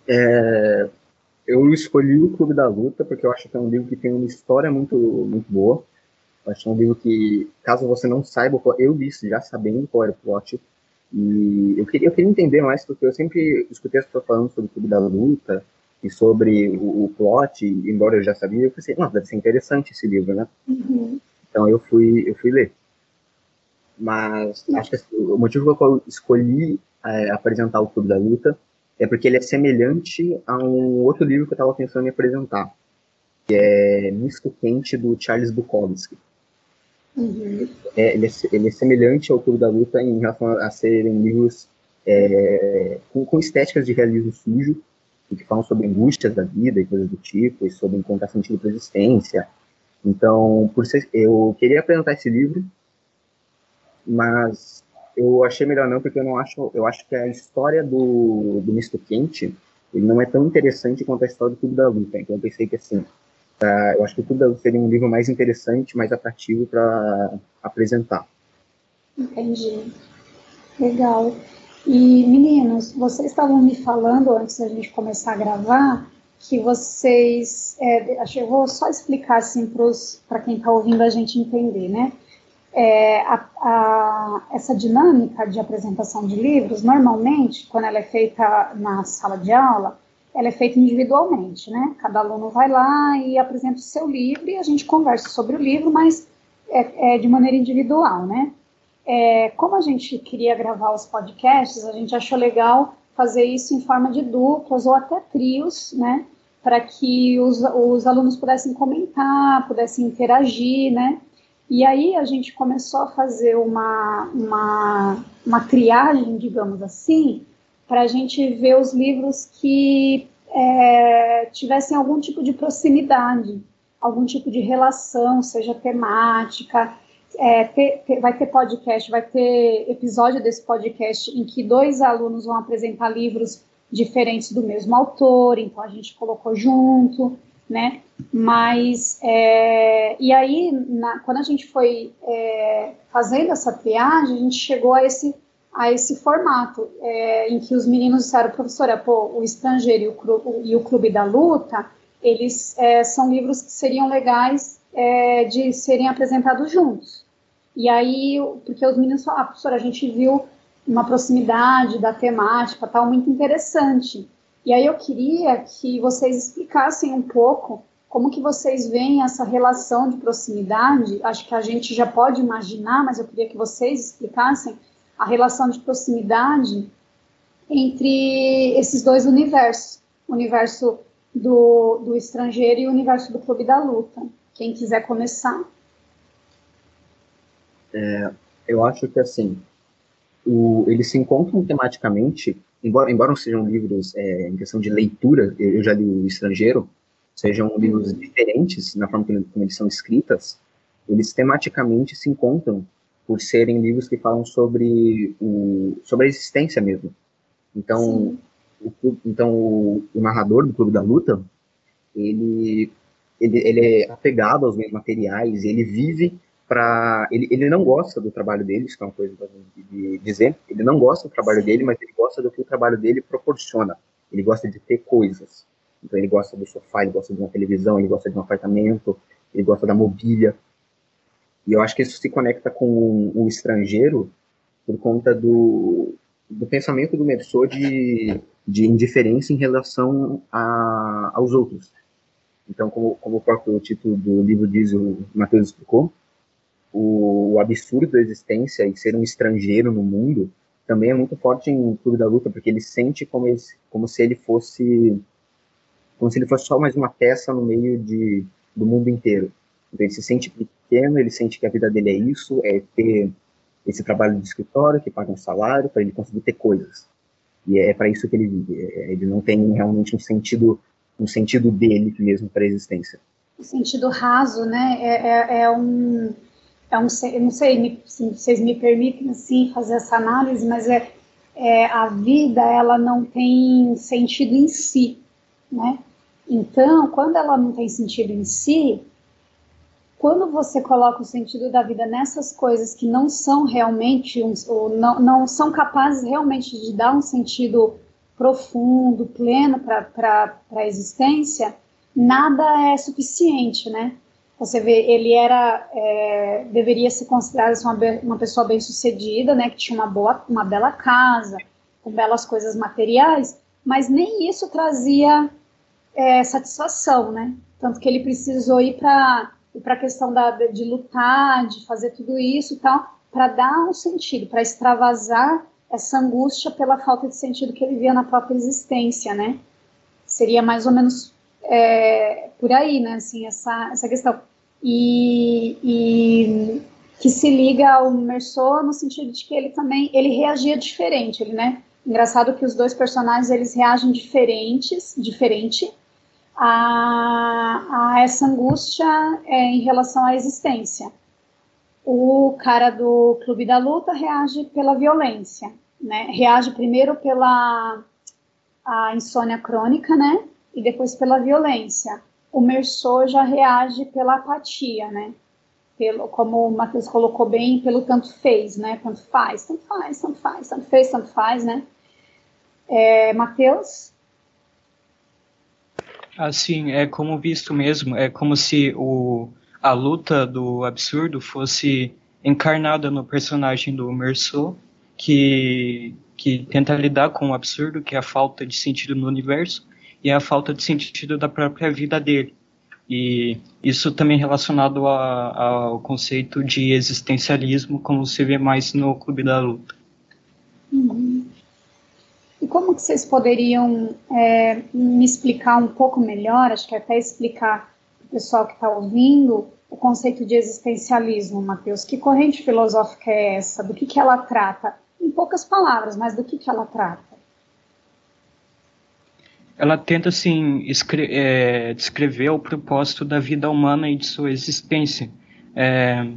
É, eu escolhi o Clube da Luta porque eu acho que é um livro que tem uma história muito, muito boa. Eu acho que é um livro que, caso você não saiba, eu disse já sabendo qual era o plot, e eu queria, eu queria entender mais, porque eu sempre escutei as pessoas falando sobre o Clube da Luta e sobre o, o plot, embora eu já sabia, eu pensei, nossa, deve ser interessante esse livro, né? Uhum. Então eu fui, eu fui ler. Mas acho que o motivo pelo qual eu escolhi é, apresentar o Clube da Luta é porque ele é semelhante a um outro livro que eu estava pensando em apresentar, que é Misto Quente, do Charles Bukowski. Uhum. É, ele, é, ele, é, semelhante ao Clube da Luta em relação a, serem livros é, com, com, estéticas de realismo sujo, que falam sobre angústias da vida e coisas do tipo, e sobre encontrar sentido para existência, então, por ser, eu queria apresentar esse livro, mas eu achei melhor não, porque eu não acho, eu acho que a história do, do Misto Quente, ele não é tão interessante quanto a história do Clube da Luta. Então eu pensei que assim, uh, eu acho que o Clube da Luta seria um livro mais interessante, mais atrativo para apresentar. Entendi. Legal. E meninos, vocês estavam me falando antes da gente começar a gravar que vocês, é, eu vou só explicar assim para quem está ouvindo a gente entender, né? É, a, a, essa dinâmica de apresentação de livros, normalmente, quando ela é feita na sala de aula, ela é feita individualmente, né? Cada aluno vai lá e apresenta o seu livro e a gente conversa sobre o livro, mas é, é de maneira individual, né? É, como a gente queria gravar os podcasts, a gente achou legal fazer isso em forma de duplas ou até trios, né? para que os, os alunos pudessem comentar, pudessem interagir, né? E aí a gente começou a fazer uma, uma, uma triagem, digamos assim, para a gente ver os livros que é, tivessem algum tipo de proximidade, algum tipo de relação, seja temática. É, ter, ter, vai ter podcast, vai ter episódio desse podcast em que dois alunos vão apresentar livros diferentes do mesmo autor, então a gente colocou junto, né? Mas, é, e aí, na, quando a gente foi é, fazendo essa triagem, a gente chegou a esse, a esse formato, é, em que os meninos disseram, professora, pô, o Estrangeiro e o, e o Clube da Luta, eles é, são livros que seriam legais é, de serem apresentados juntos. E aí, porque os meninos falaram, ah, professora, a gente viu uma proximidade da temática, tal, muito interessante. E aí eu queria que vocês explicassem um pouco como que vocês veem essa relação de proximidade? Acho que a gente já pode imaginar, mas eu queria que vocês explicassem a relação de proximidade entre esses dois universos, o universo do, do estrangeiro e o universo do clube da luta. Quem quiser começar. É, eu acho que assim, o, eles se encontram tematicamente, embora, embora não sejam livros é, em questão de leitura, eu já li o Estrangeiro, sejam livros diferentes na forma como eles são escritas, eles tematicamente se encontram por serem livros que falam sobre, o, sobre a existência mesmo. Então, o, então o, o, narrador do Clube da Luta, ele, ele, ele é apegado aos meios materiais, ele vive para ele, ele não gosta do trabalho dele, isso é uma coisa de, de dizer, ele não gosta do trabalho dele, mas ele gosta do que o trabalho dele proporciona. Ele gosta de ter coisas. Então ele gosta do sofá, ele gosta de uma televisão, ele gosta de um apartamento, ele gosta da mobília. E eu acho que isso se conecta com o estrangeiro por conta do, do pensamento do Merceau de, de indiferença em relação a, aos outros. Então, como, como o próprio título do livro diz, o Matheus explicou, o, o, absurdo da existência e ser um estrangeiro no mundo também é muito forte em Clube da Luta, porque ele sente como, ele, como se ele fosse como se ele fosse só mais uma peça no meio de, do mundo inteiro. Então ele se sente pequeno, ele sente que a vida dele é isso, é ter esse trabalho de escritório que paga um salário para ele conseguir ter coisas. E é para isso que ele vive. É, ele não tem realmente um sentido um sentido dele mesmo para a existência. Um sentido raso, né? É, é, é um é um eu não sei se vocês me permitem assim fazer essa análise, mas é, é a vida ela não tem sentido em si né? Então, quando ela não tem sentido em si, quando você coloca o sentido da vida nessas coisas que não são realmente, um, ou não, não são capazes realmente de dar um sentido profundo, pleno para a existência, nada é suficiente, né? Você vê, ele era, é, deveria ser considerado uma, uma pessoa bem sucedida, né? Que tinha uma boa, uma bela casa, com belas coisas materiais, mas nem isso trazia é, satisfação, né? Tanto que ele precisou ir para para a questão da, de lutar, de fazer tudo isso e tal, para dar um sentido, para extravasar essa angústia pela falta de sentido que ele via na própria existência, né? Seria mais ou menos é, por aí, né? Assim, essa, essa questão. E, e que se liga ao Merceau no sentido de que ele também ele reagia diferente, ele, né? Engraçado que os dois personagens eles reagem diferentes, diferente a, a essa angústia é, em relação à existência. O cara do Clube da Luta reage pela violência, né? Reage primeiro pela a insônia crônica, né? E depois pela violência. O Merceau já reage pela apatia, né? Pelo, como o Matheus colocou bem, pelo tanto fez, né? Tanto faz, tanto faz, tanto faz, tanto fez, tanto faz, né? É, Matheus? Assim, é como visto mesmo, é como se o, a luta do absurdo fosse encarnada no personagem do Merceau, que, que tenta lidar com o absurdo, que é a falta de sentido no universo, e a falta de sentido da própria vida dele. E isso também relacionado a, ao conceito de existencialismo, como se vê mais no Clube da Luta. Como que vocês poderiam é, me explicar um pouco melhor, acho que até explicar para o pessoal que está ouvindo, o conceito de existencialismo, Matheus? Que corrente filosófica é essa? Do que, que ela trata? Em poucas palavras, mas do que, que ela trata? Ela tenta, assim, é, descrever o propósito da vida humana e de sua existência. É,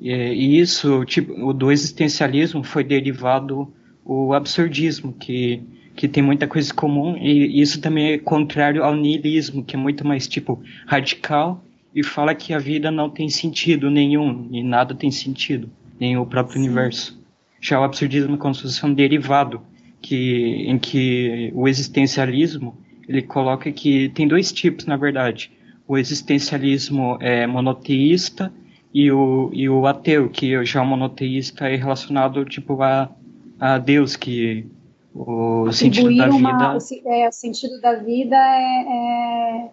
e isso, tipo, do existencialismo foi derivado o absurdismo, que, que tem muita coisa comum, e isso também é contrário ao niilismo, que é muito mais, tipo, radical, e fala que a vida não tem sentido nenhum, e nada tem sentido, nem o próprio Sim. universo. Já o absurdismo é como se fosse um derivado, que, em que o existencialismo, ele coloca que tem dois tipos, na verdade. O existencialismo é monoteísta e o, e o ateu, que já o monoteísta é relacionado, tipo, a a Deus que o sentido da vida. Uma, o, é, o sentido da vida é, é,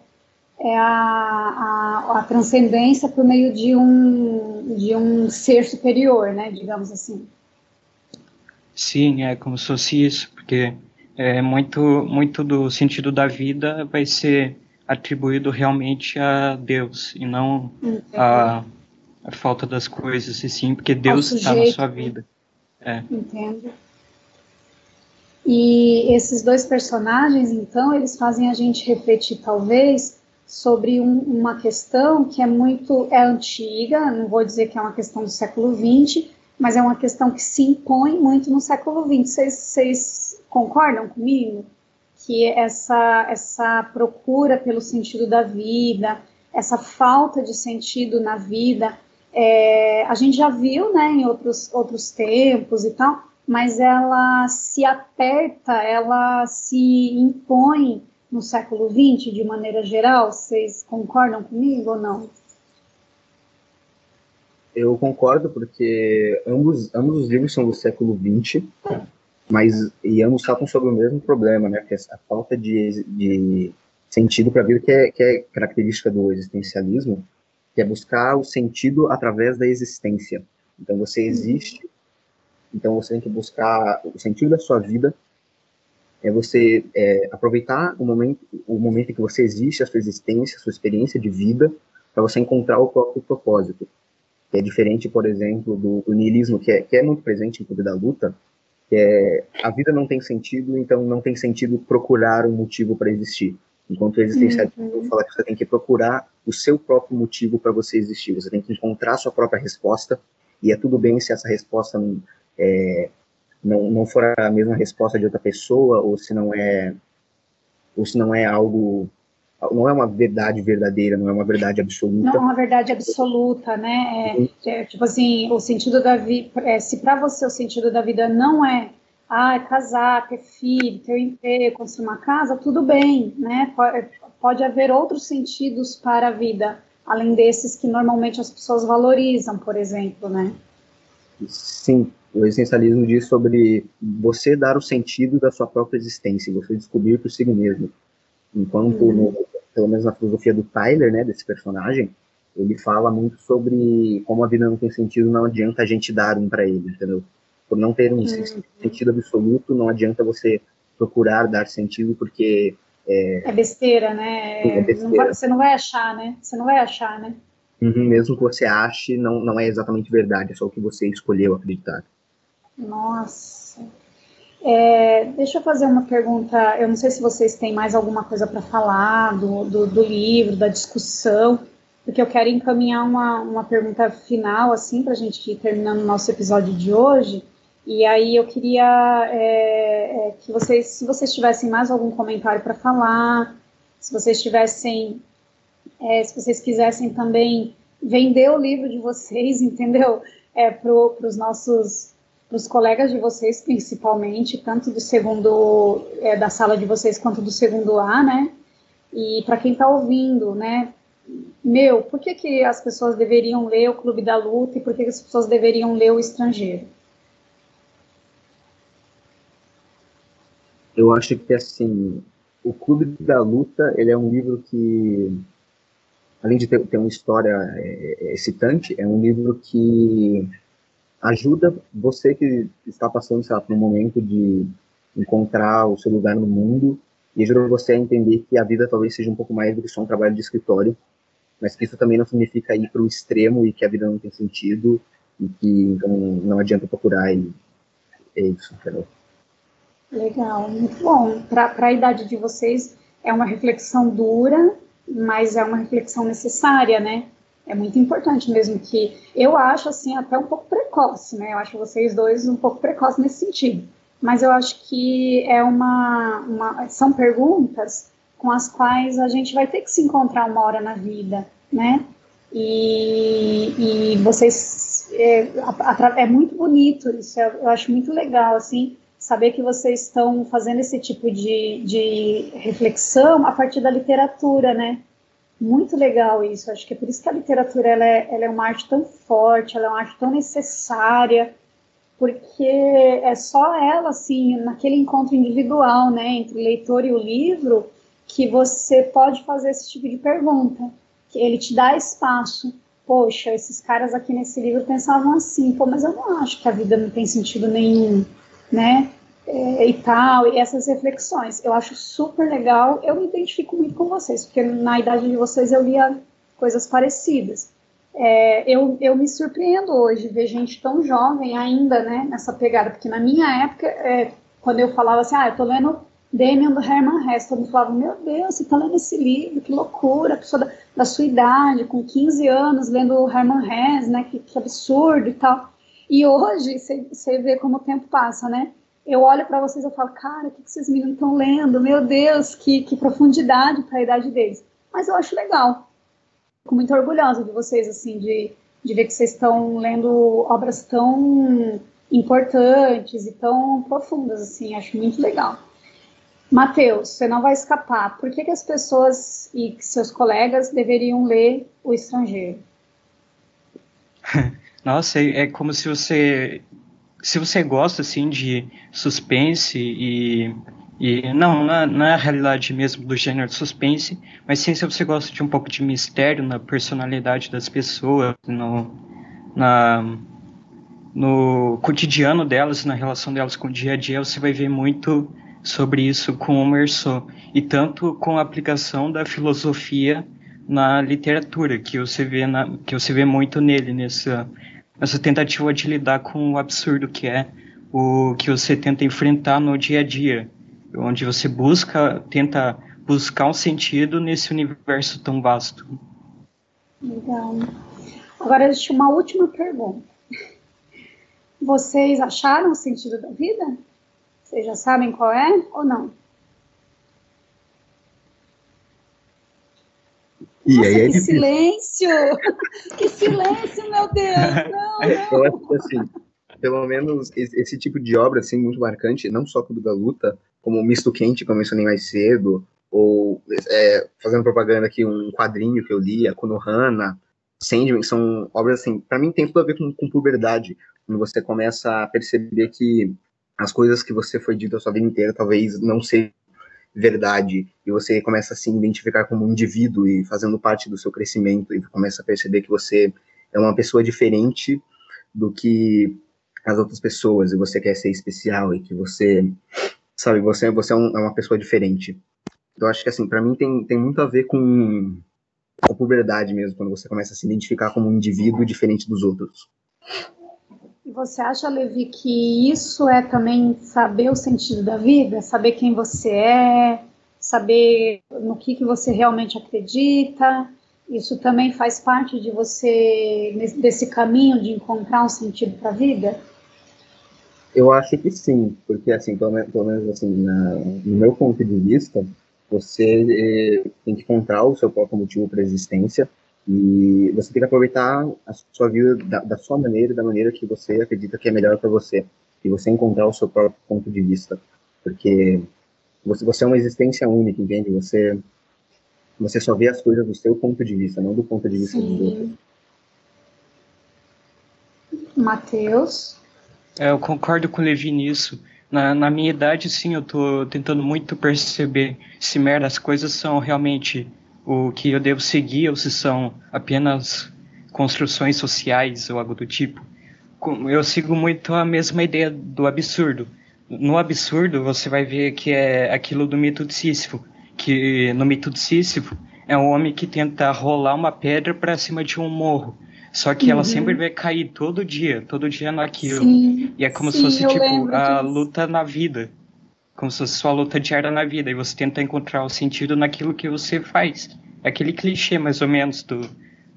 é a, a, a, transcendência por meio de um, de um ser superior, né, digamos assim. Sim, é como se fosse isso, porque é, muito, muito do sentido da vida vai ser atribuído realmente a Deus e não a, a, falta das coisas, e sim porque Deus está na sua vida. É. Entendo. E esses dois personagens, então, eles fazem a gente refletir, talvez, sobre um, uma questão que é muito é antiga, não vou dizer que é uma questão do século XX, mas é uma questão que se impõe muito no século XX. Vocês concordam comigo? Que essa, essa procura pelo sentido da vida, essa falta de sentido na vida, é, a gente já viu né, em outros, outros tempos e tal, mas ela se aperta, ela se impõe no século XX de maneira geral? Vocês concordam comigo ou não? Eu concordo, porque ambos, ambos os livros são do século XX, mas e ambos tratam sobre o mesmo problema, né? Que é a falta de, de sentido para a vida, que é, que é característica do existencialismo, que é buscar o sentido através da existência. Então você existe, então você tem que buscar o sentido da sua vida, é você é, aproveitar o momento, o momento em que você existe, a sua existência, a sua experiência de vida, para você encontrar o próprio propósito que é diferente, por exemplo, do, do niilismo, que é, que é muito presente em Clube da Luta, que é a vida não tem sentido, então não tem sentido procurar um motivo para existir. Enquanto o existencialismo uhum. fala que você tem que procurar o seu próprio motivo para você existir, você tem que encontrar a sua própria resposta, e é tudo bem se essa resposta não, é, não, não for a mesma resposta de outra pessoa, ou se não é, ou se não é algo não é uma verdade verdadeira, não é uma verdade absoluta. Não é uma verdade absoluta, né? É, é, tipo assim, o sentido da vida, é, se para você o sentido da vida não é ah, casar, ter filho, ter um emprego, construir uma casa, tudo bem, né? Pode, pode haver outros sentidos para a vida, além desses que normalmente as pessoas valorizam, por exemplo, né? Sim, o existencialismo diz sobre você dar o sentido da sua própria existência, você descobrir por si mesmo. Enquanto, uhum. no, pelo menos na filosofia do Tyler, né, desse personagem, ele fala muito sobre como a vida não tem sentido, não adianta a gente dar um para ele, entendeu? Por não ter um uhum. sentido absoluto, não adianta você procurar dar sentido, porque... É, é besteira, né? É besteira. Não vai, você não vai achar, né? Você não vai achar, né? Uhum, mesmo que você ache, não, não é exatamente verdade, é só o que você escolheu acreditar. Nossa, é, deixa eu fazer uma pergunta. Eu não sei se vocês têm mais alguma coisa para falar do, do, do, livro, da discussão, porque eu quero encaminhar uma, uma pergunta final, assim, para a gente ir terminando o nosso episódio de hoje. E aí eu queria é, é, que vocês, se vocês tivessem mais algum comentário para falar, se vocês tivessem, é, se vocês quisessem também vender o livro de vocês, entendeu? É, para os nossos os colegas de vocês, principalmente, tanto do segundo, é, da sala de vocês quanto do segundo A, né? E para quem está ouvindo, né? Meu, por que, que as pessoas deveriam ler o Clube da Luta e por que, que as pessoas deveriam ler o Estrangeiro? Eu acho que, assim, o Clube da Luta, ele é um livro que, além de ter, ter uma história é, é excitante, é um livro que ajuda você que está passando, sei por um momento de encontrar o seu lugar no mundo e ajuda você a entender que a vida talvez seja um pouco mais do que só um trabalho de escritório, mas que isso também não significa ir para o extremo e que a vida não tem sentido e que então não adianta procurar e é isso, entendeu? Legal, muito bom. Para a idade de vocês é uma reflexão dura, mas é uma reflexão necessária, né? é muito importante mesmo que eu acho assim até um pouco precoce, né? Eu acho vocês dois um pouco precoce nesse sentido. Mas eu acho que é uma, uma são perguntas com as quais a gente vai ter que se encontrar uma hora na vida, né? E, e vocês é, é muito bonito isso, eu acho muito legal assim saber que vocês estão fazendo esse tipo de, de reflexão a partir da literatura, né? Muito legal isso. Acho que é por isso que a literatura ela é, ela é uma arte tão forte, ela é uma arte tão necessária, porque é só ela, assim, naquele encontro individual, né, entre o leitor e o livro, que você pode fazer esse tipo de pergunta, que ele te dá espaço. Poxa, esses caras aqui nesse livro pensavam assim, pô, mas eu não acho que a vida não tem sentido nenhum, né? É, e tal, e essas reflexões. Eu acho super legal, eu me identifico muito com vocês, porque na idade de vocês eu lia coisas parecidas. É, eu, eu me surpreendo hoje ver gente tão jovem ainda, né, nessa pegada, porque na minha época, é, quando eu falava assim, ah, eu tô lendo Damien do Herman Hesse, todo mundo falava, meu Deus, você tá lendo esse livro, que loucura, pessoa da, da sua idade, com 15 anos, lendo Herman Hesse, né, que, que absurdo e tal. E hoje, você vê como o tempo passa, né, eu olho para vocês e falo, cara, o que, que esses meninos estão lendo? Meu Deus, que, que profundidade para a idade deles. Mas eu acho legal. Fico muito orgulhosa de vocês, assim, de, de ver que vocês estão lendo obras tão importantes e tão profundas, assim, acho muito legal. Mateus, você não vai escapar. Por que, que as pessoas e seus colegas deveriam ler O Estrangeiro? Nossa, é, é como se você se você gosta assim de suspense e, e não na, na realidade mesmo do gênero de suspense, mas sim se você gosta de um pouco de mistério na personalidade das pessoas, no, na, no cotidiano delas, na relação delas com o dia a dia, você vai ver muito sobre isso com o Merceau e tanto com a aplicação da filosofia na literatura que você vê na, que você vê muito nele nessa essa tentativa de lidar com o absurdo que é o que você tenta enfrentar no dia a dia, onde você busca, tenta buscar um sentido nesse universo tão vasto. Legal. Agora existe uma última pergunta. Vocês acharam o sentido da vida? Vocês já sabem qual é ou não? E Nossa, aí é que difícil. silêncio! que silêncio, meu Deus! Não, não. Eu acho que assim, pelo menos esse, esse tipo de obra assim muito marcante, não só Clube da Luta, como o Misto Quente, que eu mencionei mais cedo, ou é, fazendo propaganda aqui um quadrinho que eu li, a Konohana, Sandman, são obras assim, para mim tem tudo a ver com, com puberdade, quando você começa a perceber que as coisas que você foi dito a sua vida inteira talvez não sejam verdade e você começa a se identificar como um indivíduo e fazendo parte do seu crescimento e começa a perceber que você é uma pessoa diferente do que as outras pessoas e você quer ser especial e que você sabe você você é, um, é uma pessoa diferente. Então acho que assim para mim tem, tem muito a ver com a puberdade mesmo quando você começa a se identificar como um indivíduo diferente dos outros e você acha, Levi, que isso é também saber o sentido da vida? Saber quem você é, saber no que, que você realmente acredita? Isso também faz parte de você, desse caminho de encontrar um sentido para a vida? Eu acho que sim, porque assim, pelo, pelo menos assim, na, no meu ponto de vista, você eh, tem que encontrar o seu próprio motivo para a existência, e você tem que aproveitar a sua vida da, da sua maneira, da maneira que você acredita que é melhor para você. E você encontrar o seu próprio ponto de vista. Porque você, você é uma existência única, entende? Você, você só vê as coisas do seu ponto de vista, não do ponto de vista Sim. dos outros. Matheus? É, eu concordo com o Levi nisso. Na, na minha idade, sim, eu estou tentando muito perceber se meras coisas são realmente o que eu devo seguir ou se são apenas construções sociais ou algo do tipo. Eu sigo muito a mesma ideia do absurdo. No absurdo, você vai ver que é aquilo do mito de Sísifo, que no mito de Sísifo é um homem que tenta rolar uma pedra para cima de um morro. Só que uhum. ela sempre vai cair todo dia, todo dia naquilo. Sim, e é como sim, se fosse tipo a disso. luta na vida como se fosse sua luta diária na vida, e você tenta encontrar o sentido naquilo que você faz. É aquele clichê, mais ou menos, do,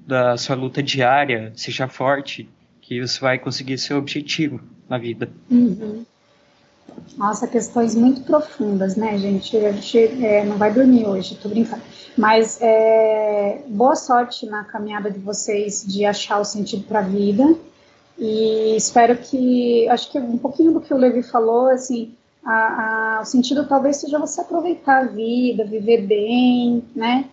da sua luta diária, seja forte, que você vai conseguir seu objetivo na vida. Uhum. Nossa, questões muito profundas, né, gente? A gente é, não vai dormir hoje, tô brincando. Mas é, boa sorte na caminhada de vocês de achar o sentido para a vida. E espero que, acho que um pouquinho do que o Levi falou, assim, a, a, o sentido talvez seja você aproveitar a vida, viver bem, né?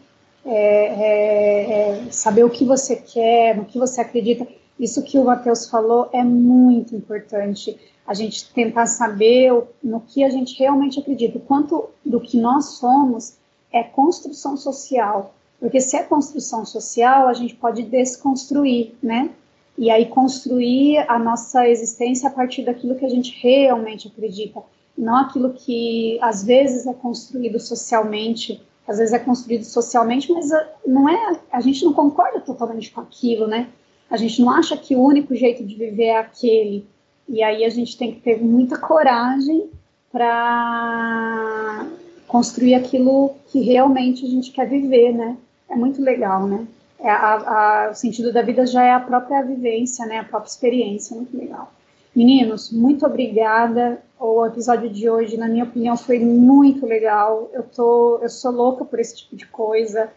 É, é, é, saber o que você quer, no que você acredita. Isso que o Matheus falou é muito importante. A gente tentar saber no que a gente realmente acredita. O quanto do que nós somos é construção social. Porque se é construção social, a gente pode desconstruir, né? E aí construir a nossa existência a partir daquilo que a gente realmente acredita, não aquilo que às vezes é construído socialmente, às vezes é construído socialmente, mas ah, não é, a gente não concorda totalmente com aquilo, né? A gente não acha que o único jeito de viver é aquele. E aí a gente tem que ter muita coragem para construir aquilo que realmente a gente quer viver, né? É muito legal, né? É a, a, o sentido da vida já é a própria vivência, né? A própria experiência, muito legal. Meninos, muito obrigada. O episódio de hoje, na minha opinião, foi muito legal. Eu tô, eu sou louca por esse tipo de coisa.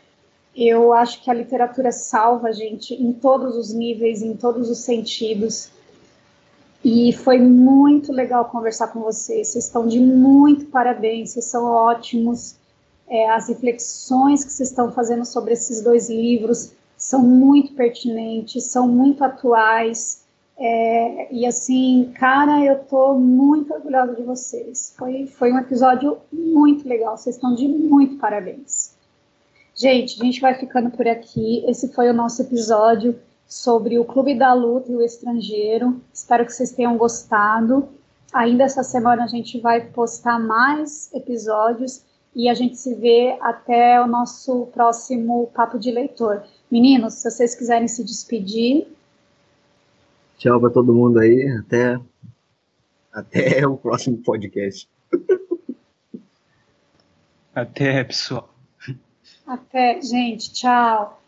Eu acho que a literatura salva a gente em todos os níveis, em todos os sentidos. E foi muito legal conversar com vocês. Vocês estão de muito parabéns, vocês são ótimos. É, as reflexões que vocês estão fazendo sobre esses dois livros são muito pertinentes, são muito atuais. É, e assim, cara, eu estou muito orgulhosa de vocês. Foi, foi um episódio muito legal. Vocês estão de muito parabéns. Gente, a gente vai ficando por aqui. Esse foi o nosso episódio sobre o Clube da Luta e o Estrangeiro. Espero que vocês tenham gostado. Ainda essa semana a gente vai postar mais episódios e a gente se vê até o nosso próximo Papo de Leitor. Meninos, se vocês quiserem se despedir. Tchau para todo mundo aí. Até, até o próximo podcast. Até, pessoal. Até, gente. Tchau.